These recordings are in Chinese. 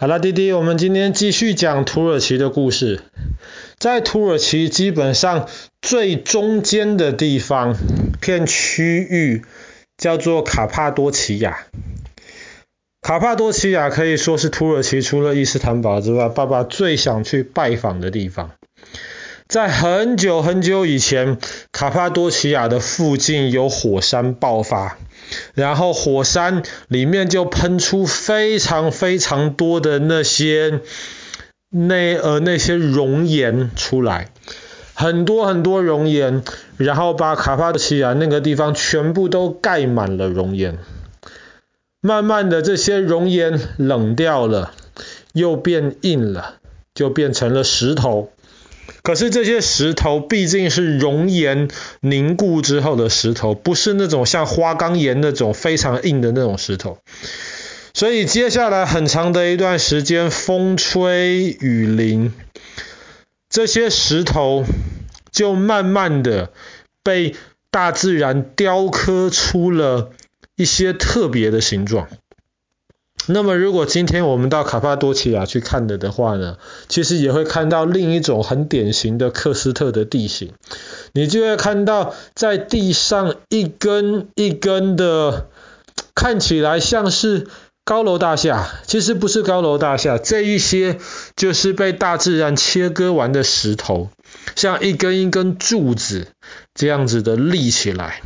好了，弟弟，我们今天继续讲土耳其的故事。在土耳其基本上最中间的地方，片区域叫做卡帕多奇亚。卡帕多奇亚可以说是土耳其除了伊斯坦堡之外，爸爸最想去拜访的地方。在很久很久以前，卡帕多奇亚的附近有火山爆发。然后火山里面就喷出非常非常多的那些那呃那些熔岩出来，很多很多熔岩，然后把卡帕多奇亚那个地方全部都盖满了熔岩。慢慢的这些熔岩冷掉了，又变硬了，就变成了石头。可是这些石头毕竟是熔岩凝固之后的石头，不是那种像花岗岩那种非常硬的那种石头。所以接下来很长的一段时间，风吹雨淋，这些石头就慢慢的被大自然雕刻出了一些特别的形状。那么，如果今天我们到卡帕多奇亚去看的的话呢，其实也会看到另一种很典型的克斯特的地形。你就会看到在地上一根一根的，看起来像是高楼大厦，其实不是高楼大厦，这一些就是被大自然切割完的石头，像一根一根柱子这样子的立起来。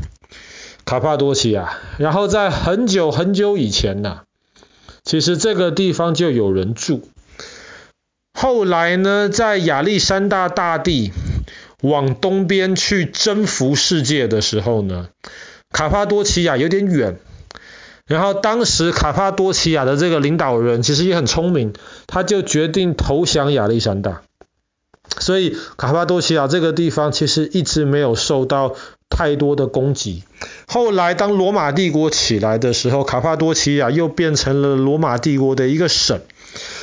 卡帕多奇亚，然后在很久很久以前呢、其实这个地方就有人住。后来呢，在亚历山大大帝往东边去征服世界的时候呢，卡帕多奇亚有点远。然后当时卡帕多奇亚的这个领导人其实也很聪明，他就决定投降亚历山大。所以卡帕多奇亚这个地方其实一直没有受到太多的供给。后来当罗马帝国起来的时候，卡帕多奇亚又变成了罗马帝国的一个省，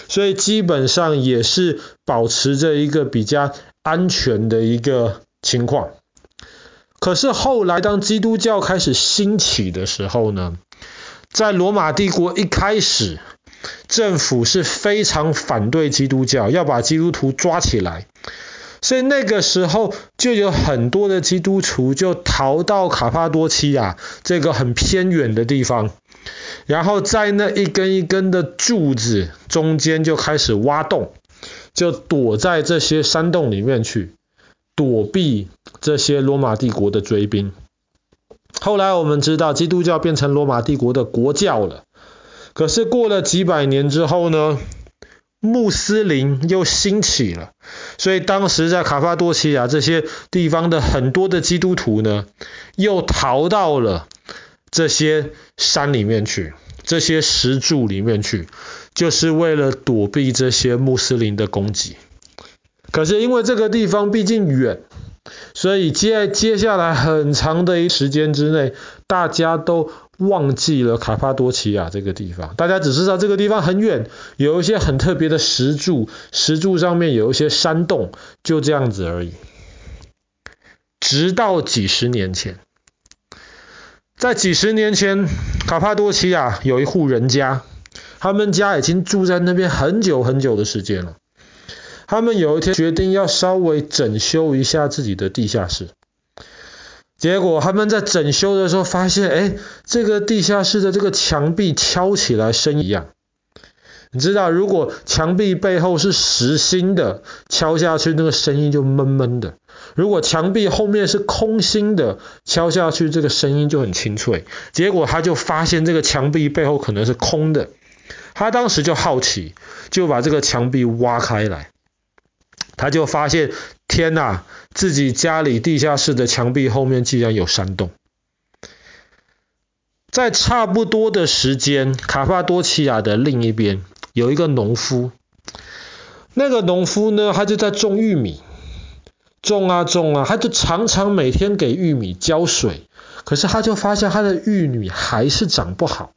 所以基本上也是保持着一个比较安全的一个情况。可是后来当基督教开始兴起的时候呢，在罗马帝国一开始，政府是非常反对基督教，要把基督徒抓起来。所以那个时候就有很多的基督徒就逃到卡帕多奇亚这个很偏远的地方，然后在那一根一根的柱子中间就开始挖洞，就躲在这些山洞里面去躲避这些罗马帝国的追兵。后来我们知道基督教变成罗马帝国的国教了，可是过了几百年之后呢，穆斯林又兴起了，所以当时在卡帕多奇亚这些地方的很多的基督徒呢，又逃到了这些山里面去，这些石柱里面去，就是为了躲避这些穆斯林的攻击。可是因为这个地方毕竟远，所以接接下来很长的一时间之内，大家都忘记了卡帕多奇亚这个地方，大家只知道这个地方很远，有一些很特别的石柱，石柱上面有一些山洞，就这样子而已。直到几十年前，在几十年前，卡帕多奇亚有一户人家，他们家已经住在那边很久很久的时间了。他们有一天决定要稍微整修一下自己的地下室。结果他们在整修的时候发现，哎，这个地下室的这个墙壁敲起来声音一样。你知道，如果墙壁背后是实心的，敲下去那个声音就闷闷的；如果墙壁后面是空心的，敲下去这个声音就很清脆。结果他就发现这个墙壁背后可能是空的，他当时就好奇，就把这个墙壁挖开来，他就发现。天呐，自己家里地下室的墙壁后面竟然有山洞。在差不多的时间，卡帕多奇亚的另一边有一个农夫。那个农夫呢，他就在种玉米，种啊种啊，他就常常每天给玉米浇水，可是他就发现他的玉米还是长不好，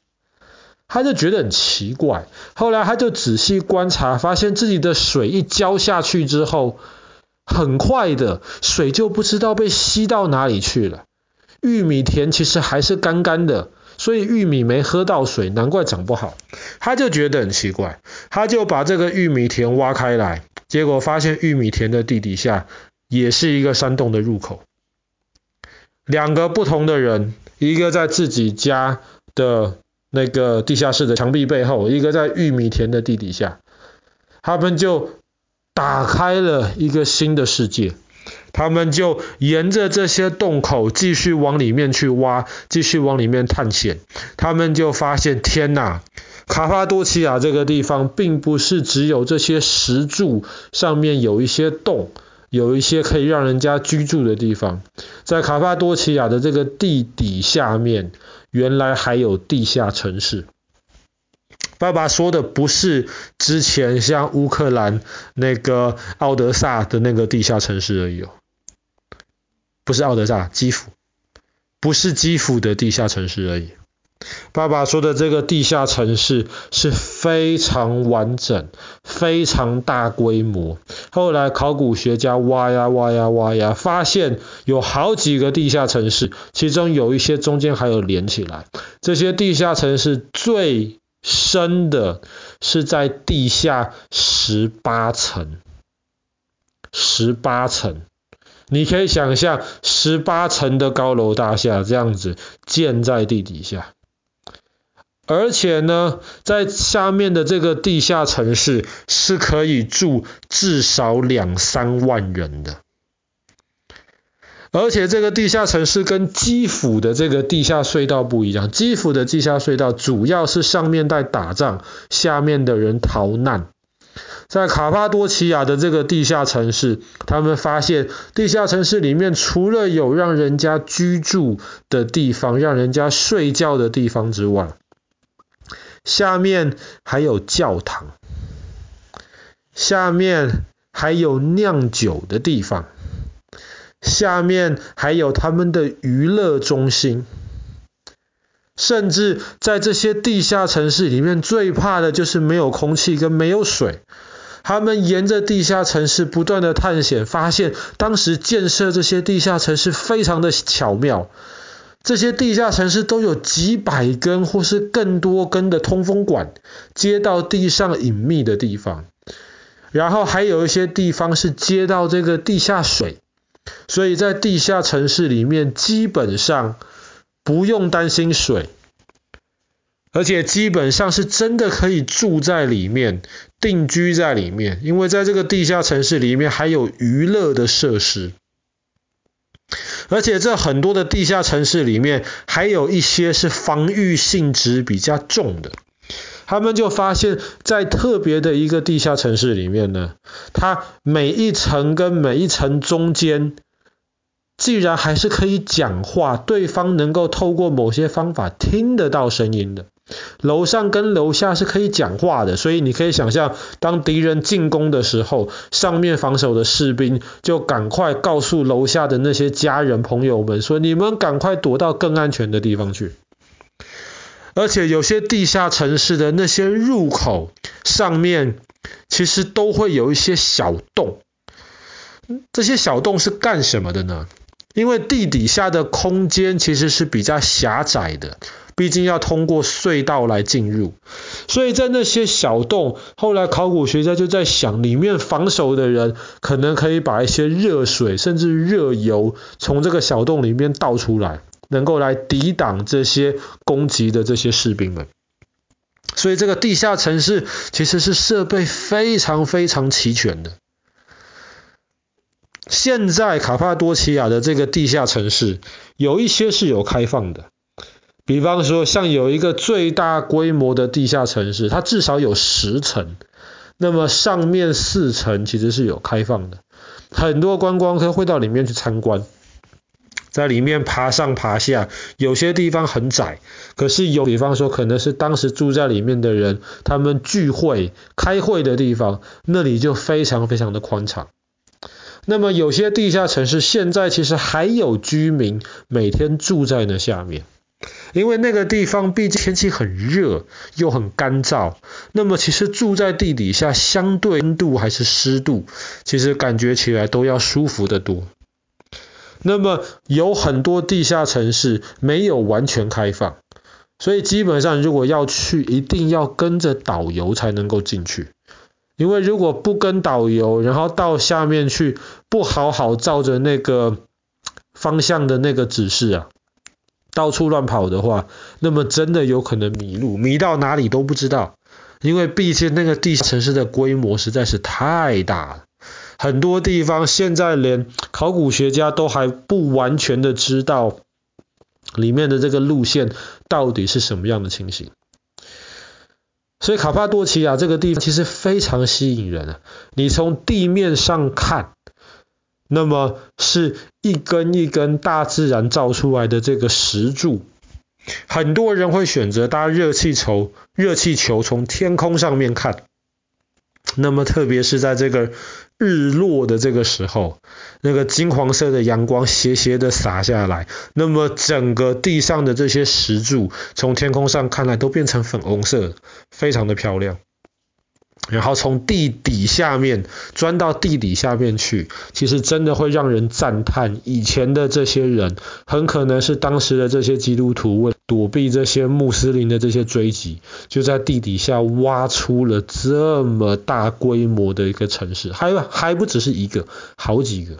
他就觉得很奇怪。后来他就仔细观察，发现自己的水一浇下去之后，很快的，水就不知道被吸到哪里去了。玉米田其实还是干干的，所以玉米没喝到水，难怪长不好。他就觉得很奇怪，他就把这个玉米田挖开来，结果发现玉米田的地底下也是一个山洞的入口。两个不同的人，一个在自己家的那个地下室的墙壁背后，一个在玉米田的地底下，他们就打开了一个新的世界。他们就沿着这些洞口继续往里面去挖，继续往里面探险。他们就发现，天哪！卡帕多奇亚这个地方并不是只有这些石柱上面有一些洞，有一些可以让人家居住的地方。在卡帕多奇亚的这个地底下面，原来还有地下城市。爸爸说的不是之前像乌克兰那个奥德萨的那个地下城市而已哦。不是奥德萨，基辅，不是基辅的地下城市而已。爸爸说的这个地下城市是非常完整、非常大规模。后来考古学家挖呀挖呀挖呀，发现有好几个地下城市，其中有一些中间还有连起来。这些地下城市最深的是在地下十八层，十八层。你可以想象十八层的高楼大厦这样子建在地底下，而且呢，在下面的这个地下城市是可以住至少两三万人的，而且这个地下城市跟基辅的这个地下隧道不一样，基辅的地下隧道主要是上面在打仗，下面的人逃难。在卡帕多奇亚的这个地下城市，他们发现地下城市里面除了有让人家居住的地方、让人家睡觉的地方之外，下面还有教堂，下面还有酿酒的地方，下面还有他们的娱乐中心。甚至在这些地下城市里面，最怕的就是没有空气跟没有水。他们沿着地下城市不断的探险，发现当时建设这些地下城市非常的巧妙。这些地下城市都有几百根或是更多根的通风管，接到地上隐秘的地方。然后还有一些地方是接到这个地下水，所以在地下城市里面基本上不用担心水。而且基本上是真的可以住在里面，定居在里面，因为在这个地下城市里面还有娱乐的设施。而且这很多的地下城市里面还有一些是防御性质比较重的。他们就发现，在特别的一个地下城市里面呢，它每一层跟每一层中间，既然还是可以讲话，对方能够透过某些方法听得到声音的。楼上跟楼下是可以讲话的，所以你可以想象，当敌人进攻的时候，上面防守的士兵就赶快告诉楼下的那些家人朋友们说：“你们赶快躲到更安全的地方去。”而且有些地下城市的那些入口上面，其实都会有一些小洞。这些小洞是干什么的呢？因为地底下的空间其实是比较狭窄的。毕竟要通过隧道来进入，所以在那些小洞，后来考古学家就在想，里面防守的人可能可以把一些热水甚至热油从这个小洞里面倒出来，能够来抵挡这些攻击的这些士兵们。所以这个地下城市其实是设备非常非常齐全的。现在卡帕多奇亚的这个地下城市有一些是有开放的。比方说，像有一个最大规模的地下城市，它至少有十层，那么上面四层其实是有开放的，很多观光客会到里面去参观，在里面爬上爬下，有些地方很窄，可是有，比方说可能是当时住在里面的人，他们聚会、开会的地方，那里就非常非常的宽敞。那么有些地下城市现在其实还有居民每天住在那下面。因为那个地方毕竟天气很热又很干燥，那么其实住在地底下，相对温度还是湿度，其实感觉起来都要舒服得多。那么有很多地下城市没有完全开放，所以基本上如果要去，一定要跟着导游才能够进去。因为如果不跟导游，然后到下面去，不好好照着那个方向的那个指示啊，到处乱跑的话，那么真的有可能迷路，迷到哪里都不知道。因为毕竟那个地城市的规模实在是太大了，很多地方现在连考古学家都还不完全的知道里面的这个路线到底是什么样的情形。所以卡帕多奇亚这个地方其实非常吸引人啊！你从地面上看，那么是一根一根大自然造出来的这个石柱。很多人会选择搭热气球，热气球从天空上面看。那么，特别是在这个日落的这个时候，那个金黄色的阳光斜斜的洒下来，那么整个地上的这些石柱，从天空上看来都变成粉红色，非常的漂亮。然后从地底下面钻到地底下面去，其实真的会让人赞叹，以前的这些人很可能是当时的这些基督徒为躲避这些穆斯林的这些追击，就在地底下挖出了这么大规模的一个城市，还还不只是一个，好几个。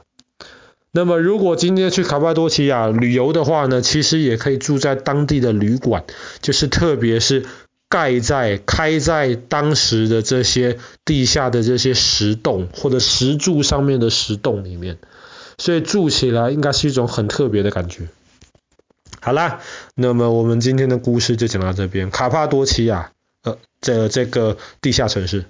那么如果今天去卡帕多奇亚旅游的话呢，其实也可以住在当地的旅馆，就是特别是。盖在开在当时的这些地下的这些石洞或者石柱上面的石洞里面，所以住起来应该是一种很特别的感觉。好啦，那么我们今天的故事就讲到这边。卡帕多奇亚，呃，这这个地下城市。